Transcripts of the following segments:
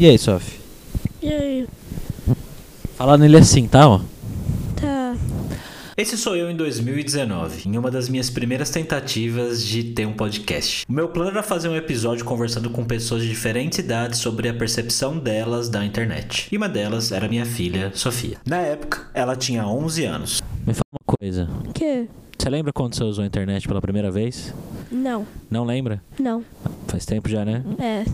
E aí, Sophie? E aí? Fala nele assim, tá? Ó. Tá. Esse sou eu em 2019, em uma das minhas primeiras tentativas de ter um podcast. O meu plano era fazer um episódio conversando com pessoas de diferentes idades sobre a percepção delas da internet. E uma delas era minha filha, Sofia. Na época, ela tinha 11 anos. Me fala uma coisa. O quê? Você lembra quando você usou a internet pela primeira vez? Não. Não lembra? Não. Faz tempo já, né? É.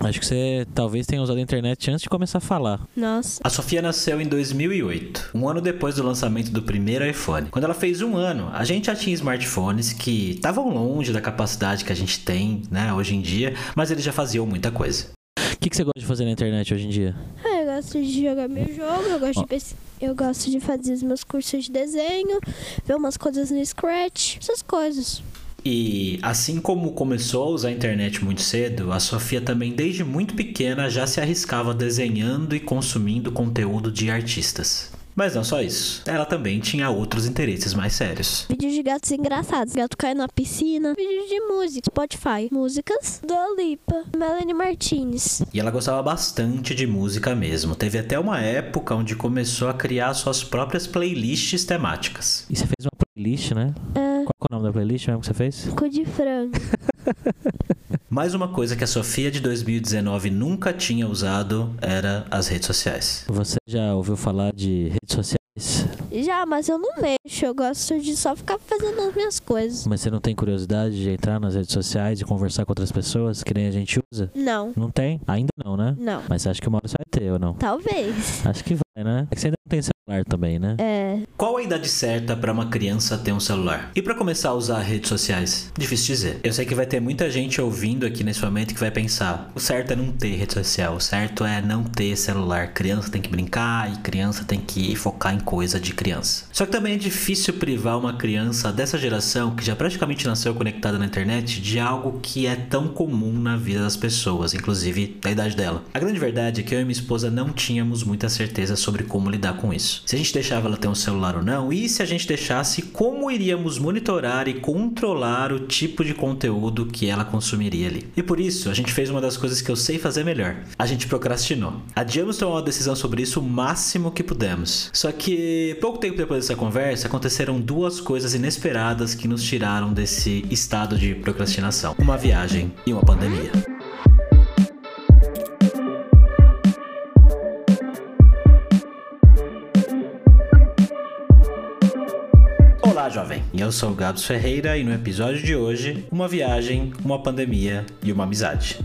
Acho que você talvez tenha usado a internet antes de começar a falar. Nossa. A Sofia nasceu em 2008, um ano depois do lançamento do primeiro iPhone. Quando ela fez um ano, a gente já tinha smartphones que estavam longe da capacidade que a gente tem, né, hoje em dia, mas eles já faziam muita coisa. O que, que você gosta de fazer na internet hoje em dia? Ah, eu gosto de jogar meu jogo, eu gosto, de pes- eu gosto de fazer os meus cursos de desenho, ver umas coisas no Scratch, essas coisas. E assim como começou a usar a internet muito cedo, a Sofia também desde muito pequena já se arriscava desenhando e consumindo conteúdo de artistas. Mas não só isso, ela também tinha outros interesses mais sérios. Vídeos de gatos engraçados, gato cai na piscina, vídeos de música, Spotify, músicas do Lipa, Melanie Martinez. E ela gostava bastante de música mesmo. Teve até uma época onde começou a criar suas próprias playlists temáticas. E você fez uma playlist, né? É, Qual é o nome da playlist mesmo que você fez? cu de frango. Mais uma coisa que a Sofia de 2019 nunca tinha usado era as redes sociais. Você já ouviu falar de redes sociais? Já, mas eu não mexo, eu gosto de só ficar fazendo as minhas coisas. Mas você não tem curiosidade de entrar nas redes sociais e conversar com outras pessoas que nem a gente usa? Não, Não tem? Ainda não, né? não. Mas você acha que uma hora você vai ter ou não? Talvez. Acho que vai, né? É que você ainda não tem também, né? É, Qual a idade certa para uma criança ter um celular? E para começar a usar redes sociais? Difícil dizer. Eu sei que vai ter muita gente ouvindo aqui nesse momento que vai pensar: o certo é não ter rede social, o certo é não ter celular. Criança tem que brincar e criança tem que focar em coisa de criança. Só que também é difícil privar uma criança dessa geração que já praticamente nasceu conectada na internet de algo que é tão comum na vida das pessoas, inclusive da idade dela. A grande verdade é que eu e minha esposa não tínhamos muita certeza sobre como lidar com isso. Se a gente deixava ela ter um celular ou não, e se a gente deixasse, como iríamos monitorar e controlar o tipo de conteúdo que ela consumiria ali. E por isso, a gente fez uma das coisas que eu sei fazer melhor. A gente procrastinou. Adiamos tomar uma decisão sobre isso o máximo que pudemos. Só que pouco tempo depois dessa conversa, aconteceram duas coisas inesperadas que nos tiraram desse estado de procrastinação: uma viagem e uma pandemia. Eu sou o Gabs Ferreira e no episódio de hoje, uma viagem, uma pandemia e uma amizade.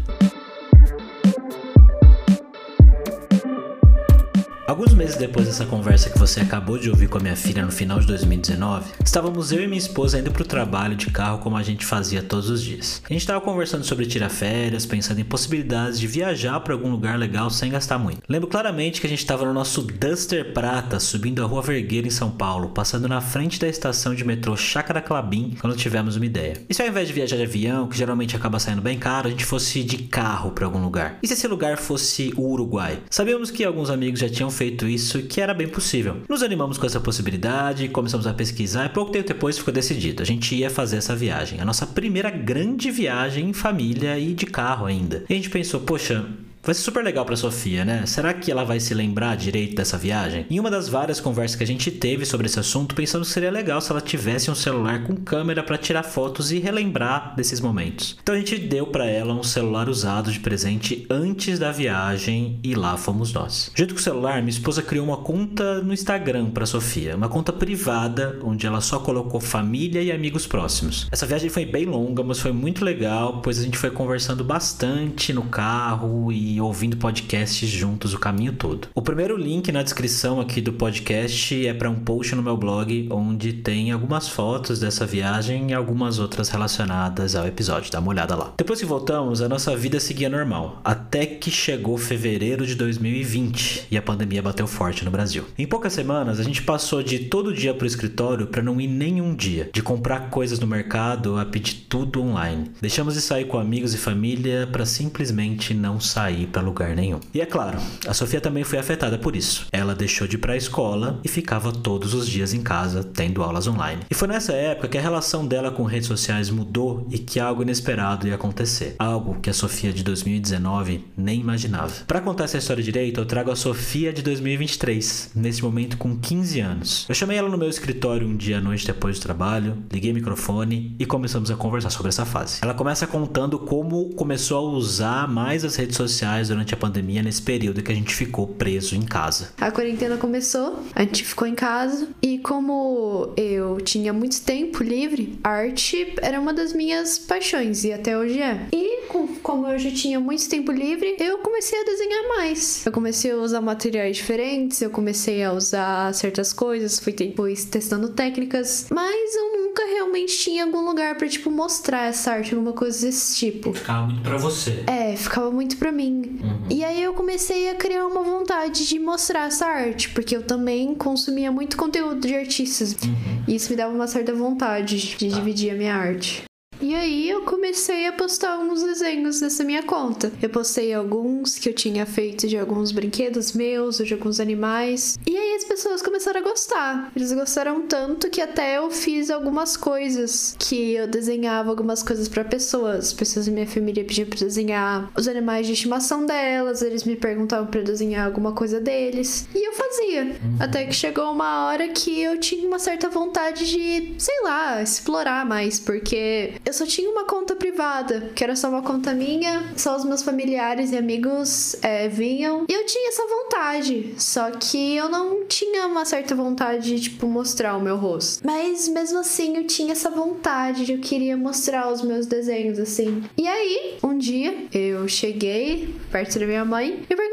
Alguns meses depois dessa conversa que você acabou de ouvir com a minha filha no final de 2019, estávamos eu e minha esposa indo para o trabalho de carro como a gente fazia todos os dias. A gente estava conversando sobre tirar férias, pensando em possibilidades de viajar para algum lugar legal sem gastar muito. Lembro claramente que a gente estava no nosso Duster Prata, subindo a Rua Vergueira em São Paulo, passando na frente da estação de metrô Chácara Clabim, quando tivemos uma ideia. E se ao invés de viajar de avião, que geralmente acaba saindo bem caro, a gente fosse de carro para algum lugar? E se esse lugar fosse o Uruguai? Sabíamos que alguns amigos já tinham feito isso e que era bem possível. Nos animamos com essa possibilidade, começamos a pesquisar e pouco tempo depois ficou decidido. A gente ia fazer essa viagem, a nossa primeira grande viagem em família e de carro ainda. E a gente pensou, poxa, Vai ser super legal pra Sofia, né? Será que ela vai se lembrar direito dessa viagem? Em uma das várias conversas que a gente teve sobre esse assunto, pensamos que seria legal se ela tivesse um celular com câmera para tirar fotos e relembrar desses momentos. Então a gente deu para ela um celular usado de presente antes da viagem e lá fomos nós. Junto com o celular, minha esposa criou uma conta no Instagram para Sofia, uma conta privada onde ela só colocou família e amigos próximos. Essa viagem foi bem longa, mas foi muito legal, pois a gente foi conversando bastante no carro e ouvindo podcasts juntos o caminho todo. O primeiro link na descrição aqui do podcast é para um post no meu blog onde tem algumas fotos dessa viagem e algumas outras relacionadas ao episódio. Dá uma olhada lá. Depois que voltamos, a nossa vida seguia normal, até que chegou fevereiro de 2020 e a pandemia bateu forte no Brasil. Em poucas semanas, a gente passou de todo dia pro escritório para não ir nenhum dia, de comprar coisas no mercado a pedir tudo online. Deixamos de sair com amigos e família para simplesmente não sair ir para lugar nenhum. E é claro, a Sofia também foi afetada por isso. Ela deixou de ir para a escola e ficava todos os dias em casa tendo aulas online. E foi nessa época que a relação dela com redes sociais mudou e que algo inesperado ia acontecer. Algo que a Sofia de 2019 nem imaginava. Para contar essa história direito, eu trago a Sofia de 2023, nesse momento com 15 anos. Eu chamei ela no meu escritório um dia à noite depois do trabalho, liguei o microfone e começamos a conversar sobre essa fase. Ela começa contando como começou a usar mais as redes sociais durante a pandemia nesse período que a gente ficou preso em casa. A quarentena começou, a gente ficou em casa e como eu tinha muito tempo livre, arte era uma das minhas paixões e até hoje é. E como eu já tinha muito tempo livre, eu comecei a desenhar mais. Eu comecei a usar materiais diferentes, eu comecei a usar certas coisas, fui depois testando técnicas, mas eu nunca realmente tinha algum lugar para tipo mostrar essa arte, alguma coisa desse tipo. Ficava muito para você. É, ficava muito para mim. Uhum. E aí eu comecei a criar uma vontade de mostrar essa arte, porque eu também consumia muito conteúdo de artistas. Uhum. E isso me dava uma certa vontade de tá. dividir a minha arte. E aí eu comecei a postar alguns desenhos nessa minha conta. Eu postei alguns que eu tinha feito de alguns brinquedos meus ou de alguns animais. E aí as pessoas começaram a gostar. Eles gostaram tanto que até eu fiz algumas coisas que eu desenhava algumas coisas para pessoas. Pessoas da minha família pediam para desenhar os animais de estimação delas, eles me perguntavam para desenhar alguma coisa deles, e eu fazia. Uhum. Até que chegou uma hora que eu tinha uma certa vontade de, sei lá, explorar mais, porque eu só tinha uma conta privada, que era só uma conta minha, só os meus familiares e amigos é, vinham. E eu tinha essa vontade, só que eu não tinha uma certa vontade de, tipo, mostrar o meu rosto. Mas mesmo assim, eu tinha essa vontade de eu queria mostrar os meus desenhos, assim. E aí, um dia, eu cheguei perto da minha mãe e perguntei: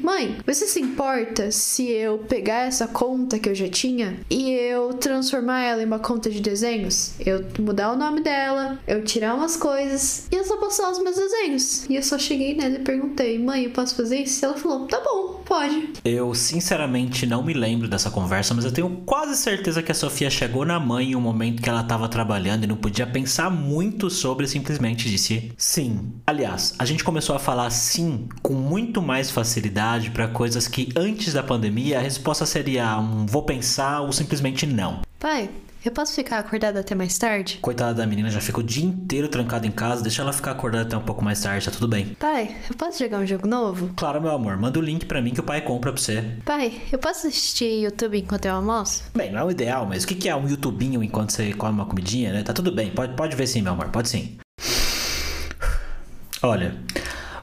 Mãe, você se importa se eu pegar essa conta que eu já tinha e eu transformar ela em uma conta de desenhos? Eu mudar o nome dela, eu tirar umas coisas e eu só postar os meus desenhos. E eu só cheguei nela e perguntei, mãe, eu posso fazer isso? E ela falou, tá bom, pode. Eu sinceramente não me lembro dessa conversa, mas eu tenho quase certeza que a Sofia chegou na mãe em um momento que ela tava trabalhando e não podia pensar muito sobre, simplesmente disse sim. Aliás, a gente começou a falar sim com muito mais facilidade para coisas que antes da pandemia a resposta seria um vou pensar ou simplesmente não. Pai, eu posso ficar acordada até mais tarde? Coitada da menina, já fica o dia inteiro trancada em casa. Deixa ela ficar acordada até um pouco mais tarde, tá tudo bem. Pai, eu posso jogar um jogo novo? Claro, meu amor. Manda o link pra mim que o pai compra pra você. Pai, eu posso assistir YouTube enquanto eu almoço? Bem, não é o ideal, mas o que é um YouTubinho enquanto você come uma comidinha, né? Tá tudo bem. Pode, pode ver sim, meu amor. Pode sim. Olha,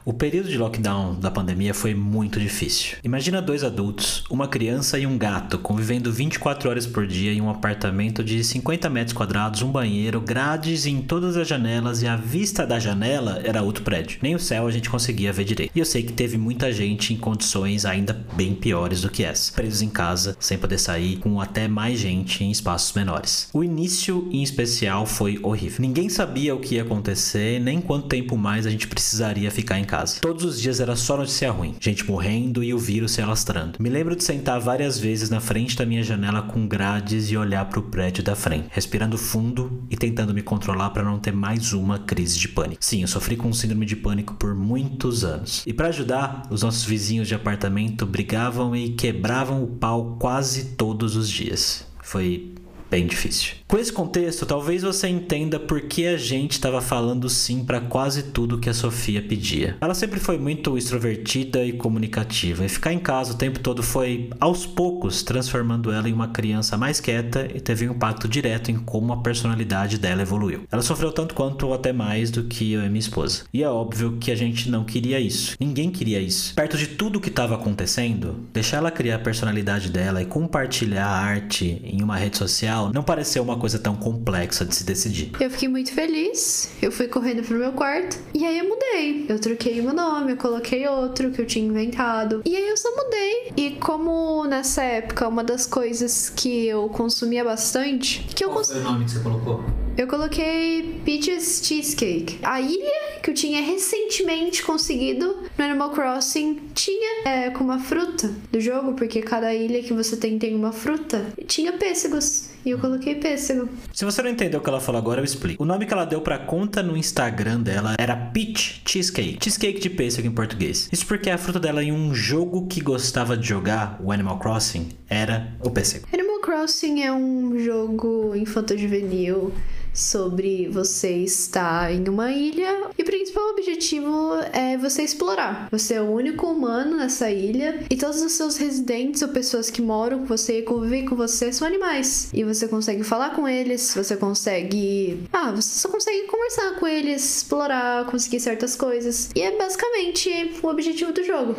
o período de lockdown da pandemia foi muito difícil. Imagina dois adultos, uma criança e um gato convivendo 24 horas por dia em um apartamento de 50 metros quadrados, um banheiro, grades em todas as janelas e a vista da janela era outro prédio. Nem o céu a gente conseguia ver direito. E eu sei que teve muita gente em condições ainda bem piores do que essa, presos em casa, sem poder sair, com até mais gente em espaços menores. O início, em especial, foi horrível. Ninguém sabia o que ia acontecer, nem quanto tempo mais a gente precisaria ficar em casa casa. Todos os dias era só notícia ruim, gente morrendo e o vírus se alastrando. Me lembro de sentar várias vezes na frente da minha janela com grades e olhar para o prédio da frente, respirando fundo e tentando me controlar para não ter mais uma crise de pânico. Sim, eu sofri com síndrome de pânico por muitos anos. E para ajudar, os nossos vizinhos de apartamento brigavam e quebravam o pau quase todos os dias. Foi bem difícil. Com esse contexto, talvez você entenda por que a gente estava falando sim para quase tudo que a Sofia pedia. Ela sempre foi muito extrovertida e comunicativa, e ficar em casa o tempo todo foi, aos poucos, transformando ela em uma criança mais quieta e teve um impacto direto em como a personalidade dela evoluiu. Ela sofreu tanto quanto ou até mais do que eu e minha esposa. E é óbvio que a gente não queria isso. Ninguém queria isso. Perto de tudo que estava acontecendo, deixar ela criar a personalidade dela e compartilhar a arte em uma rede social não pareceu uma coisa tão complexa de se decidir. Eu fiquei muito feliz, eu fui correndo pro meu quarto e aí eu mudei. Eu troquei meu nome, eu coloquei outro que eu tinha inventado. E aí eu só mudei. E como nessa época uma das coisas que eu consumia bastante, que eu Qual foi o nome que você colocou? Eu coloquei Peaches Cheesecake. A ilha que eu tinha recentemente conseguido no Animal Crossing tinha é, com uma fruta do jogo, porque cada ilha que você tem tem uma fruta. E tinha pêssegos. E eu coloquei pêssego. Se você não entendeu o que ela falou agora, eu explico. O nome que ela deu pra conta no Instagram dela era Peach Cheesecake. Cheesecake de pêssego em português. Isso porque a fruta dela em um jogo que gostava de jogar, o Animal Crossing, era o pêssego. Animal Crossing é um jogo infanto-juvenil sobre você estar em uma ilha e o principal objetivo é você explorar. Você é o único humano nessa ilha e todos os seus residentes ou pessoas que moram com você e convivem com você são animais. E você consegue falar com eles, você consegue. Ah, você só consegue conversar com eles, explorar, conseguir certas coisas. E é basicamente o objetivo do jogo.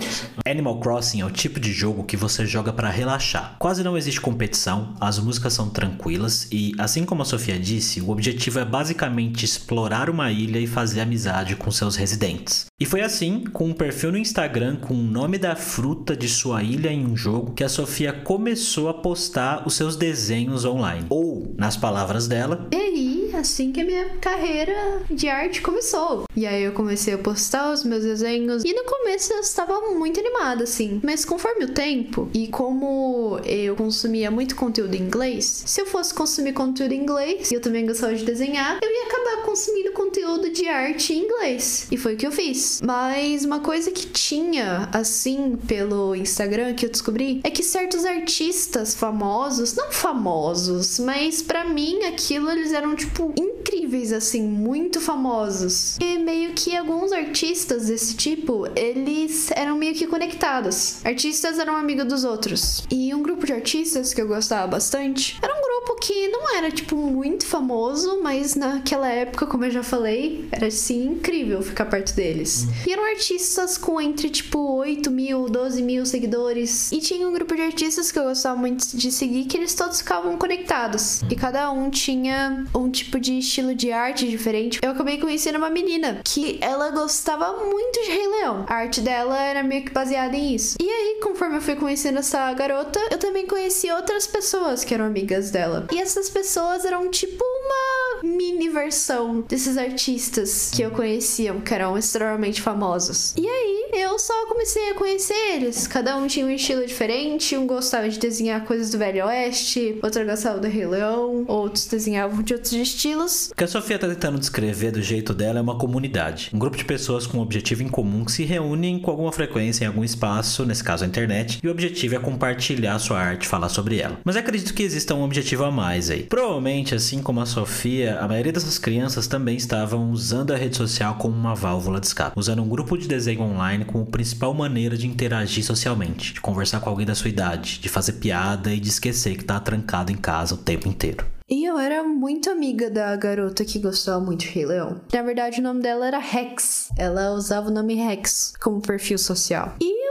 Animal Crossing é o tipo de jogo que você joga para relaxar. Quase não existe competição, as músicas são tranquilas e, assim como a Sofia disse, o objetivo é basicamente explorar uma ilha e fazer amizade com seus residentes. E foi assim, com um perfil no Instagram com o nome da fruta de sua ilha em um jogo, que a Sofia começou a postar os seus desenhos online. Ou, nas palavras dela, E aí, assim que a minha carreira de arte começou. E aí eu comecei a postar os meus desenhos. E no começo eu estava muito animada, assim. Mas conforme o tempo, e como eu consumia muito conteúdo em inglês, se eu fosse consumir conteúdo em inglês, e eu também gostava de desenhar, eu ia acabar consumindo conteúdo de arte em inglês. E foi o que eu fiz. Mas uma coisa que tinha, assim, pelo Instagram que eu descobri, é que certos artistas famosos, não famosos, mas pra mim aquilo eles eram, tipo, incríveis, assim, muito famosos. E meio que alguns artistas desse tipo, eles eram meio que conectados. Artistas eram amigos dos outros. E um grupo de artistas que eu gostava bastante era um grupo que não era, tipo, muito famoso, mas naquela época, como eu já falei, era assim incrível ficar perto deles. E eram artistas com entre, tipo, 8 mil, 12 mil seguidores. E tinha um grupo de artistas que eu gostava muito de seguir, que eles todos ficavam conectados. E cada um tinha um tipo de estilo de arte diferente. Eu acabei conhecendo uma menina que ela gostava muito de Rei Leão. A arte dela era meio que baseada em isso. E aí, conforme eu fui conhecendo essa garota, eu também conheci outras pessoas que eram amigas dela. E essas pessoas eram tipo uma mini versão desses artistas que eu conhecia, que eram extremamente famosos. E aí, eu só comecei a conhecer eles. Cada um tinha um estilo diferente, um gostava de desenhar coisas do Velho Oeste, outro gostava do Rei Leão, outros desenhavam de outros estilos. O que a Sofia tá tentando descrever do jeito dela é uma comunidade. Um grupo de pessoas com um objetivo em comum que se reúnem com alguma frequência em algum espaço, nesse caso a internet, e o objetivo é compartilhar sua arte, falar sobre ela. Mas acredito que exista um objetivo a mais aí. Provavelmente, assim como a Sofia, a maioria dessas crianças também estavam usando a rede social como uma válvula de escape, usando um grupo de desenho online como principal maneira de interagir socialmente, de conversar com alguém da sua idade, de fazer piada e de esquecer que tá trancado em casa o tempo inteiro. E eu era muito amiga da garota que gostava muito de Rei Leão. Na verdade, o nome dela era Rex. Ela usava o nome Rex como perfil social. E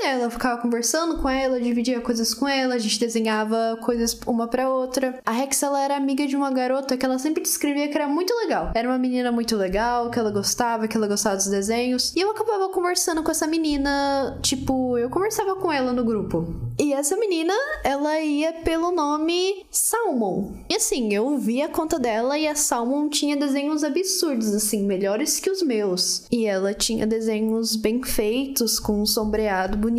dela, eu ficava conversando com ela, dividia coisas com ela, a gente desenhava coisas uma pra outra. A Rex, ela era amiga de uma garota que ela sempre descrevia que era muito legal. Era uma menina muito legal, que ela gostava, que ela gostava dos desenhos. E eu acabava conversando com essa menina, tipo, eu conversava com ela no grupo. E essa menina, ela ia pelo nome Salmon. E assim, eu vi a conta dela e a Salmon tinha desenhos absurdos, assim, melhores que os meus. E ela tinha desenhos bem feitos, com um sombreado bonito.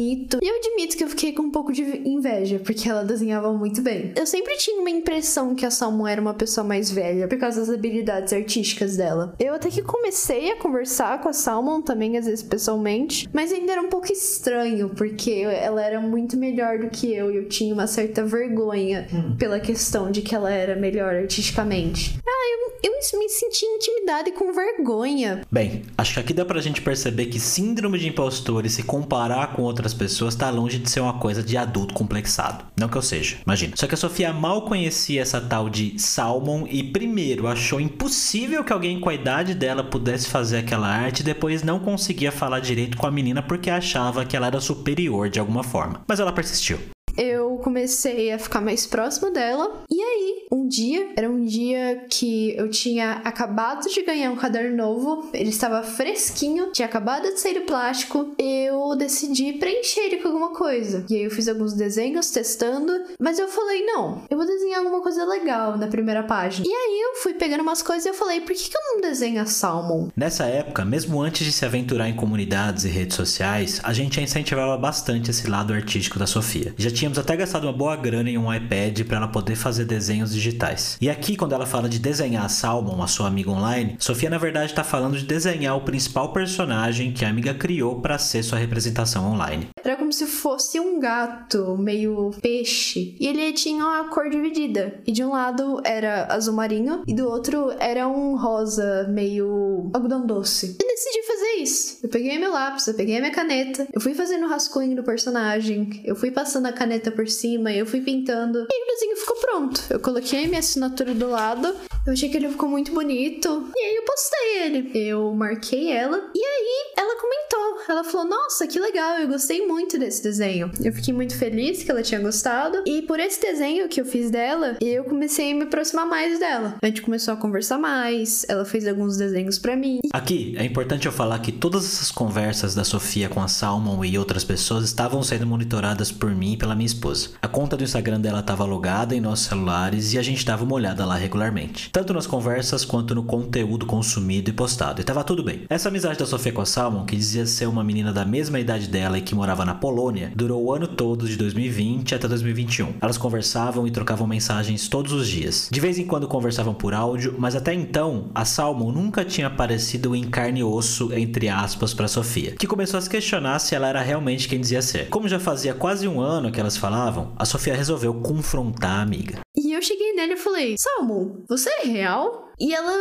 E eu admito que eu fiquei com um pouco de inveja, porque ela desenhava muito bem. Eu sempre tinha uma impressão que a Salmon era uma pessoa mais velha, por causa das habilidades artísticas dela. Eu até que comecei a conversar com a Salmon também, às vezes pessoalmente, mas ainda era um pouco estranho, porque ela era muito melhor do que eu e eu tinha uma certa vergonha pela questão de que ela era melhor artisticamente. Ah, eu, eu me senti intimidada e com vergonha. Bem, acho que aqui dá pra gente perceber que síndrome de impostor e se comparar com outras pessoas tá longe de ser uma coisa de adulto complexado. Não que eu seja, imagina. Só que a Sofia mal conhecia essa tal de Salmon e primeiro achou impossível que alguém com a idade dela pudesse fazer aquela arte depois não conseguia falar direito com a menina porque achava que ela era superior de alguma forma. Mas ela persistiu. Eu comecei a ficar mais próxima dela. E aí, um dia, era um dia que eu tinha acabado de ganhar um caderno novo, ele estava fresquinho, tinha acabado de sair do plástico. Eu decidi preencher ele com alguma coisa. E aí eu fiz alguns desenhos testando, mas eu falei, não, eu vou desenhar alguma coisa legal na primeira página. E aí eu fui pegando umas coisas e eu falei, por que, que eu não desenho a Salmon? Nessa época, mesmo antes de se aventurar em comunidades e redes sociais, a gente incentivava bastante esse lado artístico da Sofia. Já tínhamos até gastado uma boa grana em um iPad para ela poder fazer desenhos digitais. E aqui, quando ela fala de desenhar a Salmon, a sua amiga online, Sofia na verdade está falando de desenhar o principal personagem que a amiga criou para ser sua representação online. Era como se fosse um gato, meio peixe. E ele tinha uma cor dividida. E de um lado era azul marinho, e do outro era um rosa, meio algodão doce. E decidi fazer isso. Eu peguei meu lápis, eu peguei minha caneta, eu fui fazendo o rascunho do personagem, eu fui passando a caneta por cima, eu fui pintando. E o desenho ficou pronto. Eu coloquei minha assinatura do lado, eu achei que ele ficou muito bonito. E aí eu postei ele. Eu marquei ela, e aí ela comentou. Ela falou: Nossa, que legal, eu gostei muito desse desenho. Eu fiquei muito feliz que ela tinha gostado. E por esse desenho que eu fiz dela, eu comecei a me aproximar mais dela. A gente começou a conversar mais, ela fez alguns desenhos para mim. Aqui é importante eu falar que todas essas conversas da Sofia com a Salmon e outras pessoas estavam sendo monitoradas por mim e pela minha esposa. A conta do Instagram dela estava logada em nossos celulares e a gente dava uma olhada lá regularmente, tanto nas conversas quanto no conteúdo consumido e postado, e tava tudo bem. Essa amizade da Sofia com a Salmon, que dizia ser uma menina da mesma idade dela e que morava na Polônia, durou o ano todo de 2020 até 2021. Elas conversavam e trocavam mensagens todos os dias. De vez em quando conversavam por áudio, mas até então a Salmon nunca tinha aparecido em carne e osso, entre aspas, para Sofia, que começou a se questionar se ela era realmente quem dizia ser. Como já fazia quase um ano que elas falavam, a Sofia resolveu confrontar a amiga. Eu cheguei nela e falei: Salmo, você é real? E ela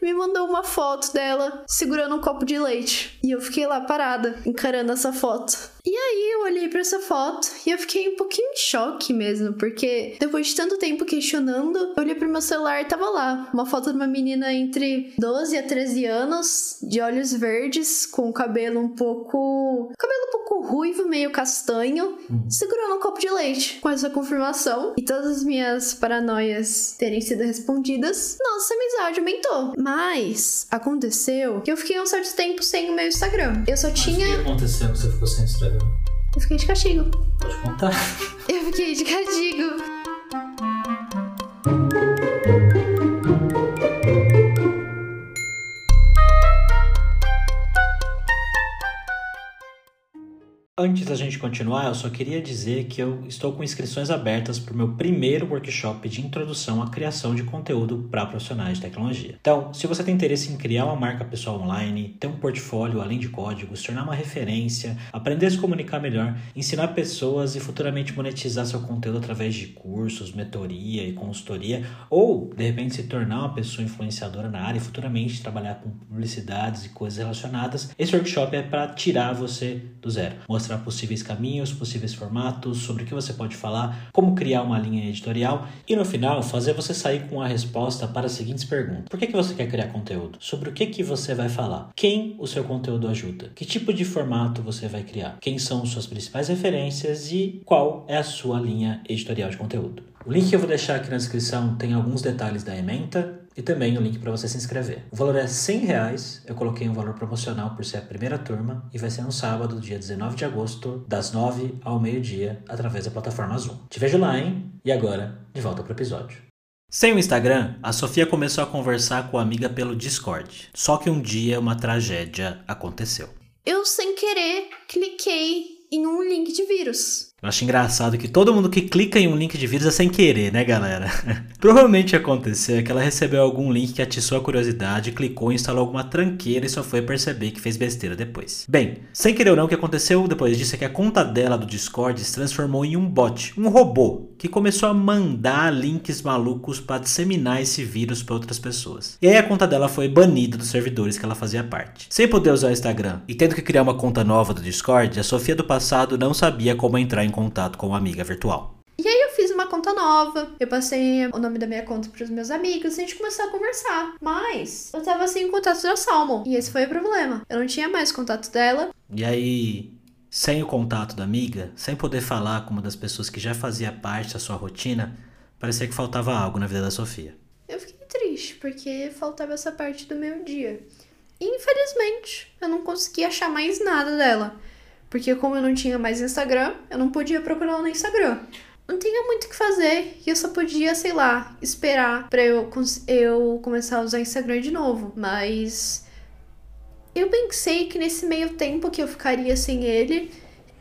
me mandou uma foto dela segurando um copo de leite. E eu fiquei lá parada, encarando essa foto. E aí eu olhei para essa foto e eu fiquei um pouquinho em choque mesmo, porque depois de tanto tempo questionando, eu olhei pro meu celular e tava lá, uma foto de uma menina entre 12 a 13 anos, de olhos verdes, com o cabelo um pouco, cabelo um pouco ruivo, meio castanho, segurando um copo de leite. Com essa confirmação e todas as minhas paranoias terem sido respondidas, nossa amizade aumentou. Mas aconteceu que eu fiquei um certo tempo sem o meu Instagram. Eu só tinha. O que aconteceu que você ficou sem Instagram? Eu fiquei de castigo. Pode contar. Eu fiquei de castigo. Antes da gente continuar, eu só queria dizer que eu estou com inscrições abertas para o meu primeiro workshop de introdução à criação de conteúdo para profissionais de tecnologia. Então, se você tem interesse em criar uma marca pessoal online, ter um portfólio além de códigos, tornar uma referência, aprender a se comunicar melhor, ensinar pessoas e futuramente monetizar seu conteúdo através de cursos, mentoria e consultoria, ou de repente se tornar uma pessoa influenciadora na área e futuramente trabalhar com publicidades e coisas relacionadas, esse workshop é para tirar você do zero. Mostrar possíveis caminhos, possíveis formatos, sobre o que você pode falar, como criar uma linha editorial e no final fazer você sair com a resposta para as seguintes perguntas: Por que, que você quer criar conteúdo? Sobre o que, que você vai falar? Quem o seu conteúdo ajuda? Que tipo de formato você vai criar? Quem são suas principais referências e qual é a sua linha editorial de conteúdo? O link que eu vou deixar aqui na descrição tem alguns detalhes da ementa e também o link para você se inscrever. O valor é 100 reais, eu coloquei um valor promocional por ser a primeira turma e vai ser no sábado, dia 19 de agosto, das 9 ao meio-dia, através da plataforma Zoom. Te vejo lá, hein? E agora, de volta pro episódio. Sem o Instagram, a Sofia começou a conversar com a amiga pelo Discord. Só que um dia uma tragédia aconteceu. Eu, sem querer, cliquei em um link de vírus. Eu acho engraçado que todo mundo que clica em um link de vírus é sem querer, né, galera? Provavelmente aconteceu que ela recebeu algum link que atiçou a curiosidade, clicou, instalou alguma tranqueira e só foi perceber que fez besteira depois. Bem, sem querer ou não, o que aconteceu depois disso é que a conta dela do Discord se transformou em um bot, um robô, que começou a mandar links malucos para disseminar esse vírus para outras pessoas. E aí a conta dela foi banida dos servidores que ela fazia parte. Sem poder usar o Instagram e tendo que criar uma conta nova do Discord, a Sofia do passado não sabia como entrar em contato com uma amiga virtual. E aí eu fiz uma conta nova, eu passei o nome da minha conta pros meus amigos e a gente começou a conversar. Mas eu tava sem contato da Salmon. E esse foi o problema. Eu não tinha mais contato dela. E aí, sem o contato da amiga, sem poder falar com uma das pessoas que já fazia parte da sua rotina, parecia que faltava algo na vida da Sofia. Eu fiquei triste, porque faltava essa parte do meu dia. E infelizmente, eu não consegui achar mais nada dela. Porque como eu não tinha mais Instagram, eu não podia procurar no Instagram. Não tinha muito o que fazer e eu só podia, sei lá, esperar pra eu, eu começar a usar Instagram de novo. Mas eu pensei que nesse meio tempo que eu ficaria sem ele,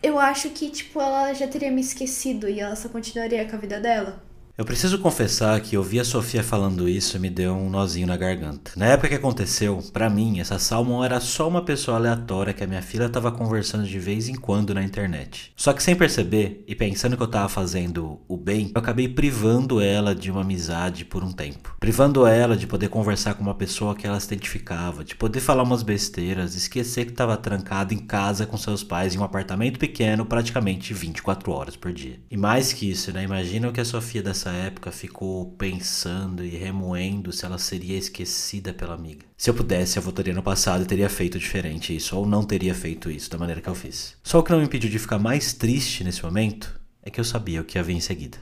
eu acho que, tipo, ela já teria me esquecido e ela só continuaria com a vida dela. Eu preciso confessar que ouvir a Sofia falando isso me deu um nozinho na garganta. Na época que aconteceu, para mim, essa Salmon era só uma pessoa aleatória que a minha filha tava conversando de vez em quando na internet. Só que sem perceber, e pensando que eu tava fazendo o bem, eu acabei privando ela de uma amizade por um tempo. Privando ela de poder conversar com uma pessoa que ela se identificava, de poder falar umas besteiras, esquecer que tava trancado em casa com seus pais em um apartamento pequeno praticamente 24 horas por dia. E mais que isso, né? Imagina o que a Sofia dessa nessa época ficou pensando e remoendo se ela seria esquecida pela amiga. Se eu pudesse, eu voltaria no passado e teria feito diferente isso, ou não teria feito isso da maneira que eu fiz. Só o que não me impediu de ficar mais triste nesse momento é que eu sabia o que ia vir em seguida.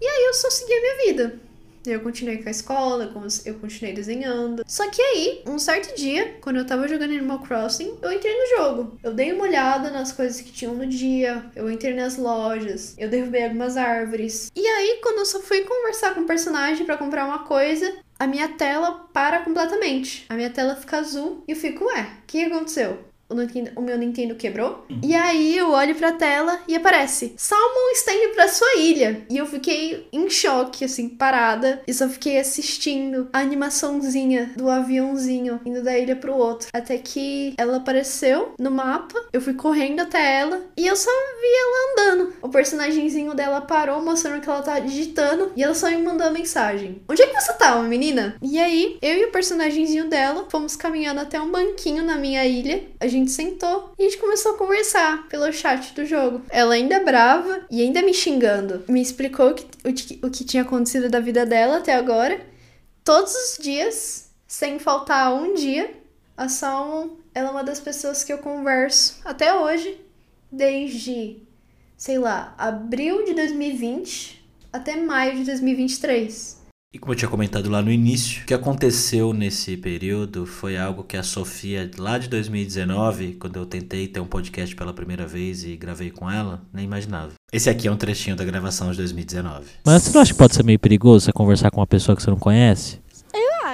E aí eu só segui a minha vida. Eu continuei com a escola, eu continuei desenhando. Só que aí, um certo dia, quando eu tava jogando Animal Crossing, eu entrei no jogo. Eu dei uma olhada nas coisas que tinham no dia, eu entrei nas lojas, eu derrubei algumas árvores. E aí, quando eu só fui conversar com o personagem para comprar uma coisa, a minha tela para completamente. A minha tela fica azul e eu fico, ué, o que aconteceu? O, Nintendo, o meu Nintendo quebrou. Uhum. E aí eu olho pra tela e aparece: Salmon está indo pra sua ilha. E eu fiquei em choque, assim, parada. E só fiquei assistindo a animaçãozinha do aviãozinho indo da ilha pro outro. Até que ela apareceu no mapa. Eu fui correndo até ela e eu só vi ela andando. O personagemzinho dela parou, mostrando que ela tá digitando. E ela só me mandou a mensagem: Onde é que você tava, menina? E aí, eu e o personagemzinho dela fomos caminhando até um banquinho na minha ilha. A gente gente sentou e a gente começou a conversar pelo chat do jogo. Ela ainda é brava e ainda me xingando. Me explicou o que, o, o que tinha acontecido da vida dela até agora. Todos os dias, sem faltar um dia, a Salmon ela é uma das pessoas que eu converso até hoje, desde, sei lá, abril de 2020 até maio de 2023. E como eu tinha comentado lá no início, o que aconteceu nesse período foi algo que a Sofia, lá de 2019, quando eu tentei ter um podcast pela primeira vez e gravei com ela, nem imaginava. Esse aqui é um trechinho da gravação de 2019. Mas você não acha que pode ser meio perigoso você conversar com uma pessoa que você não conhece?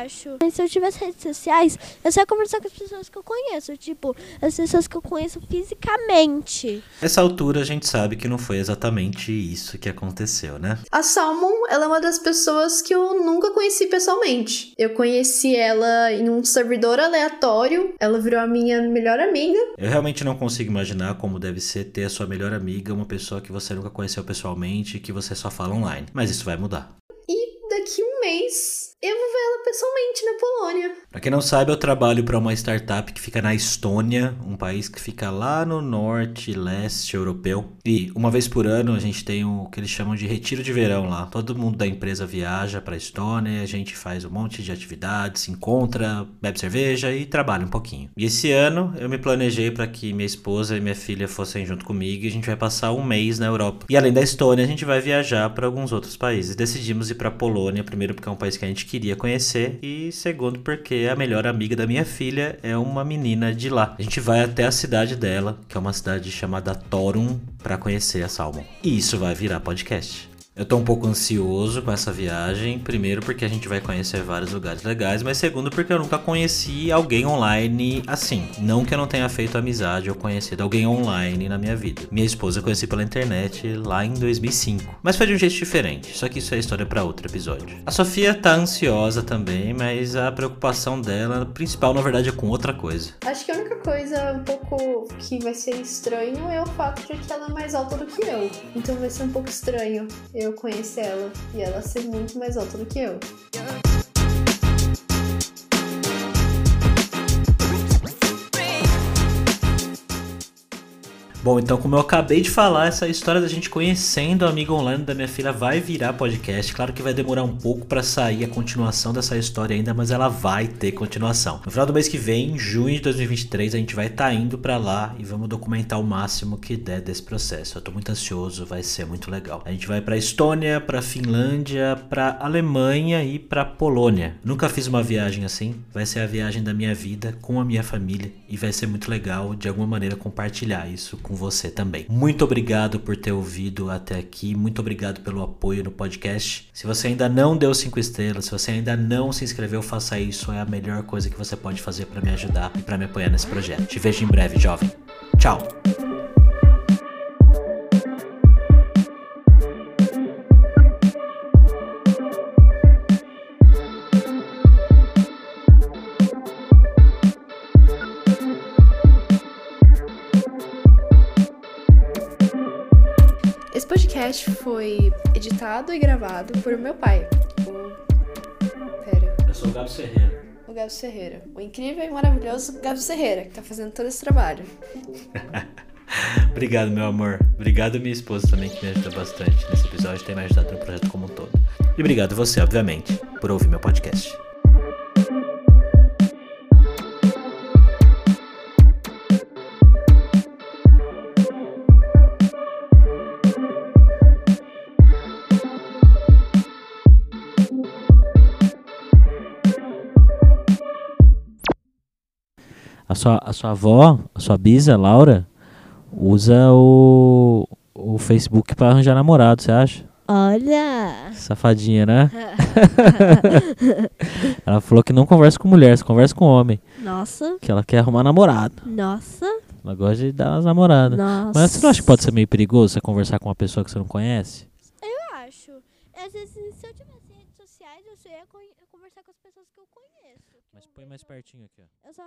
Acho. Mas se eu tivesse redes sociais, eu só ia conversar com as pessoas que eu conheço. Tipo, as pessoas que eu conheço fisicamente. Nessa altura a gente sabe que não foi exatamente isso que aconteceu, né? A Salmon, ela é uma das pessoas que eu nunca conheci pessoalmente. Eu conheci ela em um servidor aleatório. Ela virou a minha melhor amiga. Eu realmente não consigo imaginar como deve ser ter a sua melhor amiga, uma pessoa que você nunca conheceu pessoalmente e que você só fala online. Mas isso vai mudar. E daqui um mês eu vou ver ela pessoalmente na Polônia. Para quem não sabe, eu trabalho para uma startup que fica na Estônia, um país que fica lá no norte leste europeu. E uma vez por ano a gente tem o que eles chamam de retiro de verão lá. Todo mundo da empresa viaja para Estônia, a gente faz um monte de atividades, se encontra, bebe cerveja e trabalha um pouquinho. E esse ano eu me planejei para que minha esposa e minha filha fossem junto comigo e a gente vai passar um mês na Europa. E além da Estônia, a gente vai viajar para alguns outros países. Decidimos ir para Polônia, primeiro porque é um país que a gente queria conhecer e segundo porque a melhor amiga da minha filha é uma menina de lá. A gente vai até a cidade dela, que é uma cidade chamada Torum, para conhecer a Salmon. E isso vai virar podcast. Eu tô um pouco ansioso com essa viagem. Primeiro, porque a gente vai conhecer vários lugares legais, mas segundo, porque eu nunca conheci alguém online assim. Não que eu não tenha feito amizade ou conhecido alguém online na minha vida. Minha esposa eu conheci pela internet lá em 2005, mas foi de um jeito diferente. Só que isso é história para outro episódio. A Sofia tá ansiosa também, mas a preocupação dela, principal, na verdade, é com outra coisa. Acho que a única coisa um pouco que vai ser estranho é o fato de que ela é mais alta do que eu. Então vai ser um pouco estranho eu eu conhecer ela e ela ser muito mais alta do que eu. Bom, então como eu acabei de falar, essa história da gente conhecendo a amiga online da minha filha vai virar podcast. Claro que vai demorar um pouco para sair a continuação dessa história ainda, mas ela vai ter continuação. No final do mês que vem, em junho de 2023, a gente vai estar tá indo para lá e vamos documentar o máximo que der desse processo. Eu tô muito ansioso, vai ser muito legal. A gente vai para Estônia, para Finlândia, para Alemanha e para Polônia. Nunca fiz uma viagem assim. Vai ser a viagem da minha vida com a minha família e vai ser muito legal de alguma maneira compartilhar isso com você também. Muito obrigado por ter ouvido até aqui, muito obrigado pelo apoio no podcast. Se você ainda não deu cinco estrelas, se você ainda não se inscreveu, faça isso, é a melhor coisa que você pode fazer para me ajudar e para me apoiar nesse projeto. Te vejo em breve, jovem. Tchau. Foi editado e gravado por meu pai, o. Pera. Eu sou o Gabs Ferreira. O Gabs Ferreira. O incrível e maravilhoso Gabs Ferreira, que tá fazendo todo esse trabalho. Obrigado, meu amor. Obrigado, minha esposa também, que me ajuda bastante nesse episódio, tem me ajudado no projeto como um todo. E obrigado você, obviamente, por ouvir meu podcast. Sua, a sua avó, a sua bisa, Laura, usa o, o Facebook pra arranjar namorado, você acha? Olha! Safadinha, né? ela falou que não conversa com mulher, só conversa com homem. Nossa, Que ela quer arrumar namorado. nossa, Ela gosta de dar umas namoradas. nossa. Mas você não acha que pode ser meio perigoso você conversar com uma pessoa que você não conhece? Eu acho. Às vezes, se eu tivesse redes sociais, eu ia conversar com as pessoas que eu conheço. Mas põe mais pertinho aqui, ó. Eu só,